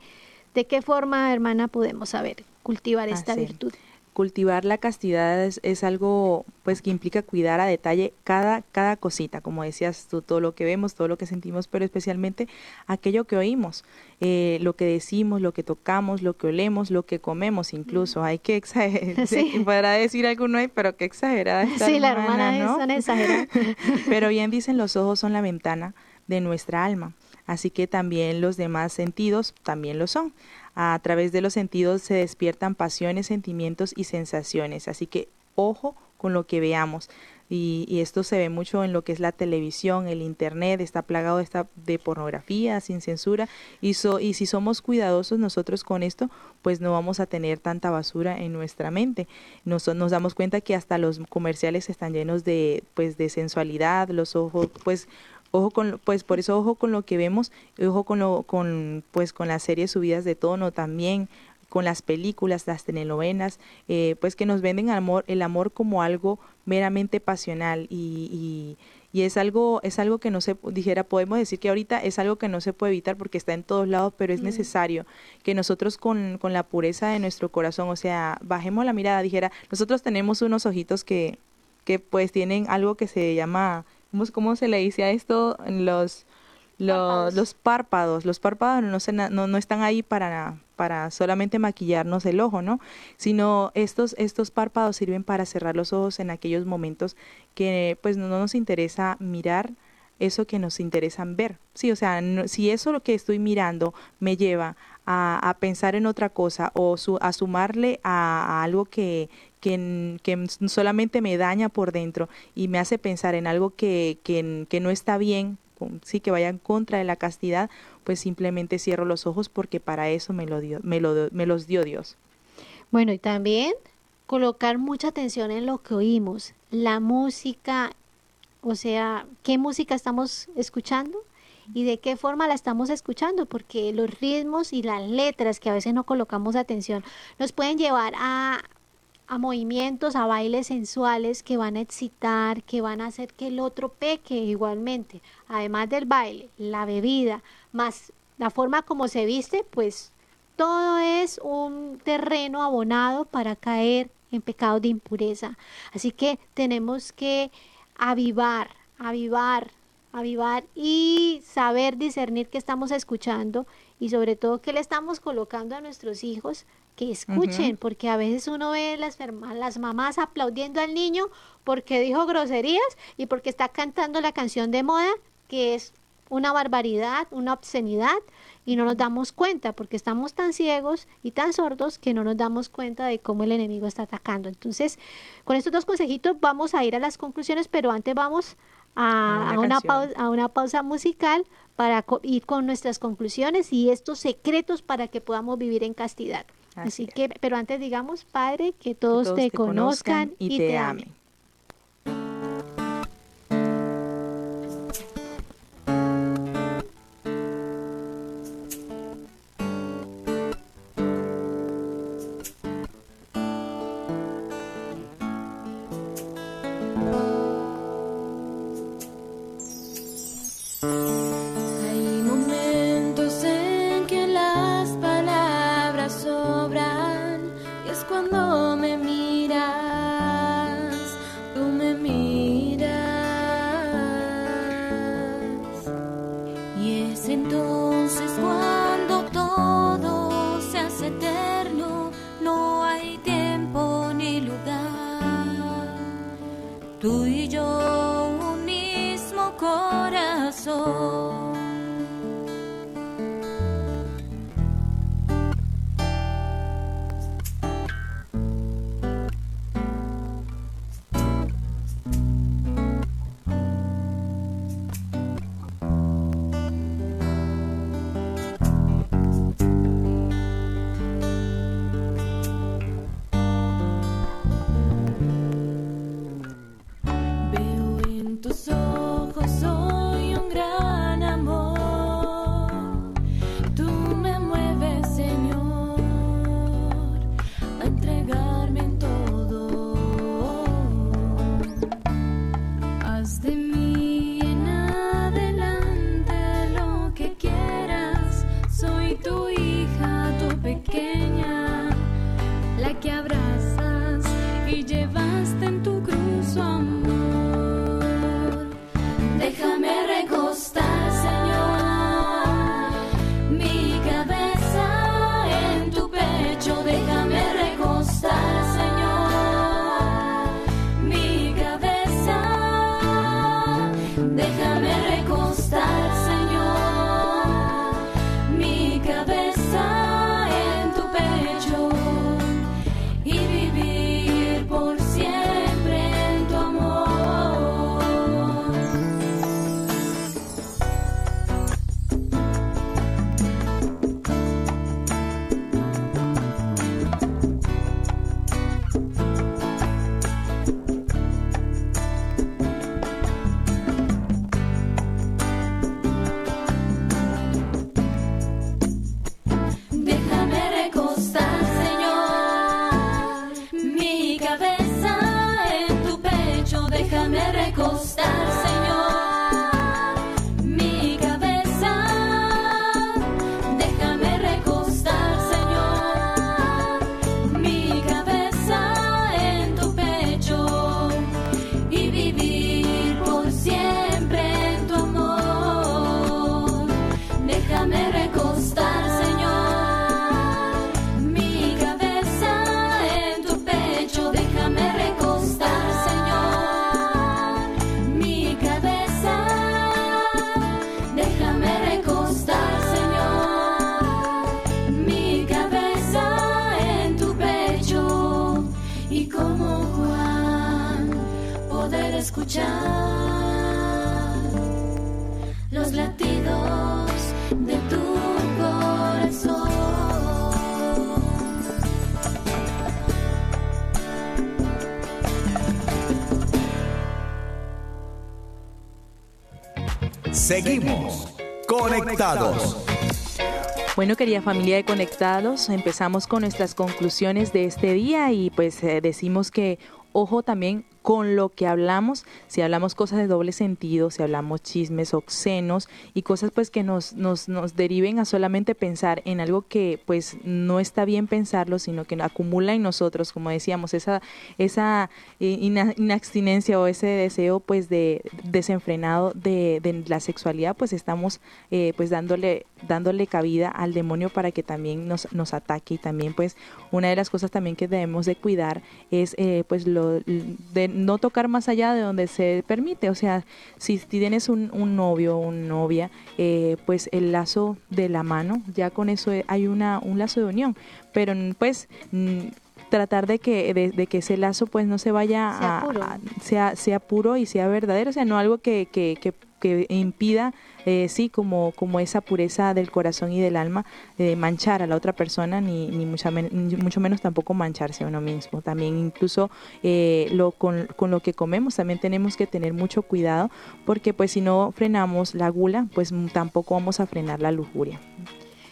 ¿de qué forma, hermana, podemos saber cultivar esta Así. virtud? Cultivar la castidad es, es, algo pues que implica cuidar a detalle cada, cada cosita, como decías tú, todo lo que vemos, todo lo que sentimos, pero especialmente aquello que oímos, eh, lo que decimos, lo que tocamos, lo que olemos, lo que comemos incluso. Hay que exagerar, *laughs* *laughs* sí. podrá decir alguno pero qué exagerada *laughs* esta Sí, hermana, la hermana ¿no? son exageradas. pero bien dicen los ojos son la ventana de nuestra alma, así que también los demás sentidos también lo son a través de los sentidos se despiertan pasiones, sentimientos y sensaciones. Así que ojo con lo que veamos. Y, y, esto se ve mucho en lo que es la televisión, el internet, está plagado de, de pornografía, sin censura. Y, so, y si somos cuidadosos nosotros con esto, pues no vamos a tener tanta basura en nuestra mente. Nos, nos damos cuenta que hasta los comerciales están llenos de, pues, de sensualidad, los ojos, pues ojo con pues por eso ojo con lo que vemos ojo con lo con pues con las series subidas de tono también con las películas las telenovelas eh, pues que nos venden amor el amor como algo meramente pasional y, y y es algo es algo que no se dijera podemos decir que ahorita es algo que no se puede evitar porque está en todos lados pero es mm. necesario que nosotros con, con la pureza de nuestro corazón o sea bajemos la mirada dijera nosotros tenemos unos ojitos que que pues tienen algo que se llama ¿cómo, cómo se le dice a esto? Los, los, párpados. los párpados. Los párpados no, se, no, no están ahí para, para solamente maquillarnos el ojo, ¿no? Sino estos, estos párpados sirven para cerrar los ojos en aquellos momentos que pues no nos interesa mirar eso que nos interesan ver. Sí, o sea, si eso lo que estoy mirando me lleva a, pensar en otra cosa o a sumarle a, algo que, que, solamente me daña por dentro y me hace pensar en algo que, que, no está bien, sí que vaya en contra de la castidad, pues simplemente cierro los ojos porque para eso me, lo dio, me, lo, me los dio Dios. Bueno, y también colocar mucha atención en lo que oímos, la música, o sea, qué música estamos escuchando, y de qué forma la estamos escuchando, porque los ritmos y las letras que a veces no colocamos atención nos pueden llevar a, a movimientos, a bailes sensuales que van a excitar, que van a hacer que el otro peque igualmente. Además del baile, la bebida, más la forma como se viste, pues todo es un terreno abonado para caer en pecado de impureza. Así que tenemos que avivar, avivar avivar y saber discernir qué estamos escuchando y sobre todo qué le estamos colocando a nuestros hijos que escuchen, porque a veces uno ve las, las mamás aplaudiendo al niño porque dijo groserías y porque está cantando la canción de moda, que es una barbaridad, una obscenidad, y no nos damos cuenta porque estamos tan ciegos y tan sordos que no nos damos cuenta de cómo el enemigo está atacando. Entonces, con estos dos consejitos vamos a ir a las conclusiones, pero antes vamos a, una, pausa, a una pausa musical para ir con nuestras conclusiones y estos secretos para que podamos vivir en castidad. Así, que, pero antes digamos, Padre, que todos, te, conozcan, y, te, amen. Bueno, querida familia de Conectados, empezamos con nuestras conclusiones de este día y pues eh, decimos que ojo también con lo que hablamos, si hablamos cosas de doble sentido, si hablamos chismes obscenos y cosas pues que nos, nos, nos deriven a solamente pensar en algo que pues no está bien pensarlo, sino que acumula en nosotros, como decíamos, esa, esa eh, inabstinencia o ese deseo pues de desenfrenado de, de la sexualidad, pues estamos eh, pues dándole, dándole cabida al demonio para que también nos, nos ataque y también pues una de las cosas también que debemos de cuidar es eh, pues lo de no tocar más allá de donde se permite. O sea, si tienes un, novio o una novia, eh, pues el lazo de la mano, ya con eso hay una, un lazo de unión. Pero pues tratar de que de, que ese lazo pues no se vaya sea a, puro. sea sea puro y sea verdadero o sea no algo que, que, que, que impida eh, sí, como, como esa pureza del corazón y del alma, de manchar a la otra persona, ni, ni, mucha mucho menos tampoco mancharse a uno mismo. También incluso eh, lo, con, con, lo que comemos también tenemos que tener mucho cuidado, porque pues si no frenamos la gula, pues tampoco vamos a frenar la lujuria.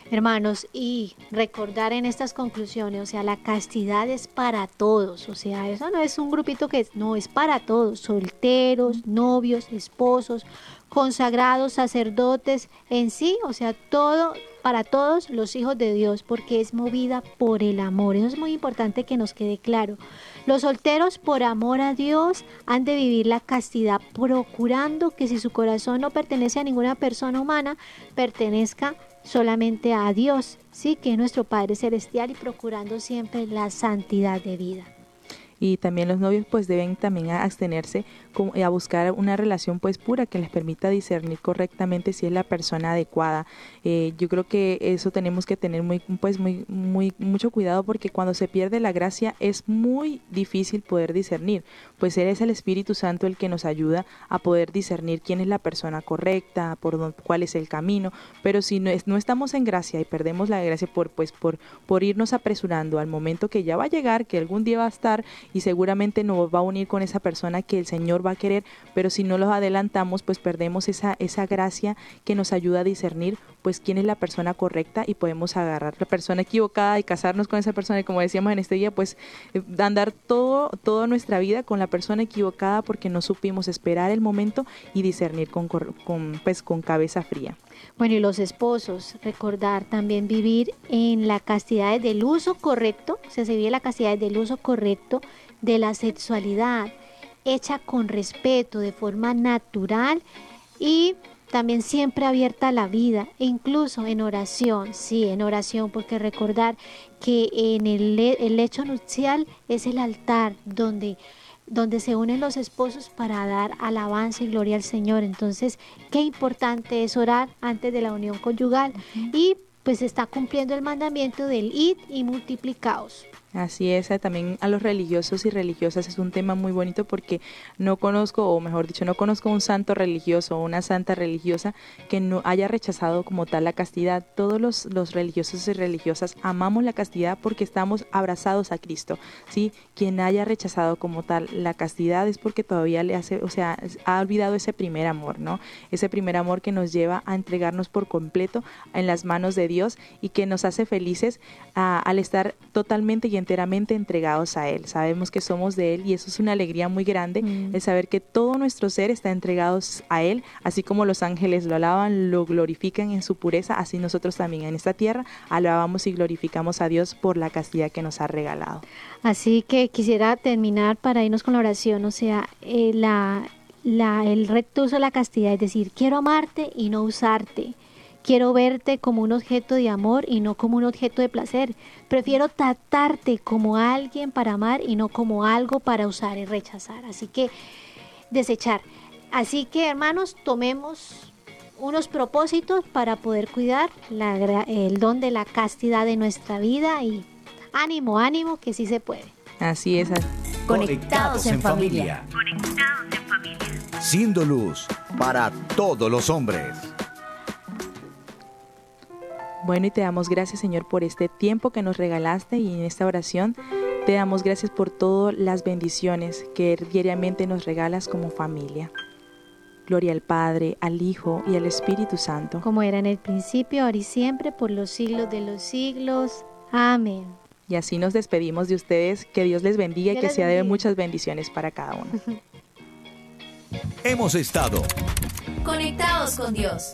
Hermanos, y recordar en estas conclusiones, o sea, la castidad es para todos, o sea, eso no es un grupito que no es para todos, solteros, novios, esposos, consagrados, sacerdotes, en sí, o sea, todo para todos los hijos de Dios, porque es movida por el amor. Eso es muy importante que nos quede claro. Los solteros, por amor a Dios, han de vivir la castidad, procurando que si su corazón no pertenece a ninguna persona humana, pertenezca solamente a Dios, sí, que es nuestro Padre Celestial y procurando siempre la santidad de vida y también los novios pues deben también abstenerse a buscar una relación pues pura que les permita discernir correctamente si es la persona adecuada. Eh, yo creo que eso tenemos que tener muy pues muy mucho cuidado porque cuando se pierde la gracia es muy difícil poder discernir, pues él es el Espíritu Santo el que nos ayuda a poder discernir quién es la persona correcta, por cuál es el camino, pero si no, no estamos en gracia y perdemos la gracia por pues por por irnos apresurando al momento que ya va a llegar, que algún día va a estar y seguramente nos va a unir con esa persona que el Señor va a querer, pero si no los adelantamos, pues perdemos esa, esa gracia que nos ayuda a discernir pues quién es la persona correcta y podemos agarrar la persona equivocada y casarnos con esa persona y como decíamos en este día, pues eh, andar todo, toda nuestra vida con la persona equivocada porque no supimos esperar el momento y discernir con, con, pues, con cabeza fría. Bueno, y los esposos, recordar también vivir en la castidad del uso correcto, o sea, se vive la castidad del uso correcto de la sexualidad, hecha con respeto, de forma natural y también siempre abierta a la vida, e incluso en oración, sí, en oración, porque recordar que en el, el hecho nupcial es el altar donde donde se unen los esposos para dar alabanza y gloria al Señor. Entonces, qué importante es orar antes de la unión conyugal y pues está cumpliendo el mandamiento del id y multiplicaos. Así es, eh, también a los religiosos y religiosas es un tema muy bonito porque no conozco, o mejor dicho, no conozco un santo religioso o una santa religiosa que no haya rechazado como tal la castidad. Todos los, los religiosos y religiosas amamos la castidad porque estamos abrazados a Cristo. ¿sí? Quien haya rechazado como tal la castidad es porque todavía le hace, o sea, ha olvidado ese primer amor, ¿no? Ese primer amor que nos lleva a entregarnos por completo en las manos de Dios y que nos hace felices al estar totalmente y enteramente entregados a Él. Sabemos que somos de Él y eso es una alegría muy grande, mm. el saber que todo nuestro ser está entregado a Él, así como los ángeles lo alaban, lo glorifican en su pureza, así nosotros también en esta tierra alabamos y glorificamos a Dios por la castidad que nos ha regalado. Así que quisiera terminar para irnos con la oración, o sea, eh, la, la, el recto uso de la castidad, es decir, quiero amarte y no usarte Quiero verte como un objeto de amor y no como un objeto de placer. Prefiero tratarte como alguien para amar y no como algo para usar y rechazar. Así que desechar. Así que hermanos, tomemos unos propósitos para poder cuidar el don de la castidad de nuestra vida y ánimo, ánimo, que sí se puede. Así es. Conectados en familia. Conectados en familia. siendo luz para todos los hombres. Bueno, y te damos gracias, Señor, por este tiempo que nos regalaste y en esta oración te damos gracias por todas las bendiciones que diariamente nos regalas como familia. Gloria al Padre, al Hijo y al Espíritu Santo. Como era en el principio, ahora y siempre, por los siglos de los siglos. Amén. Y así nos despedimos de ustedes. Que Dios les bendiga y que sea de muchas bendiciones para cada uno. Hemos estado. Conectados con Dios.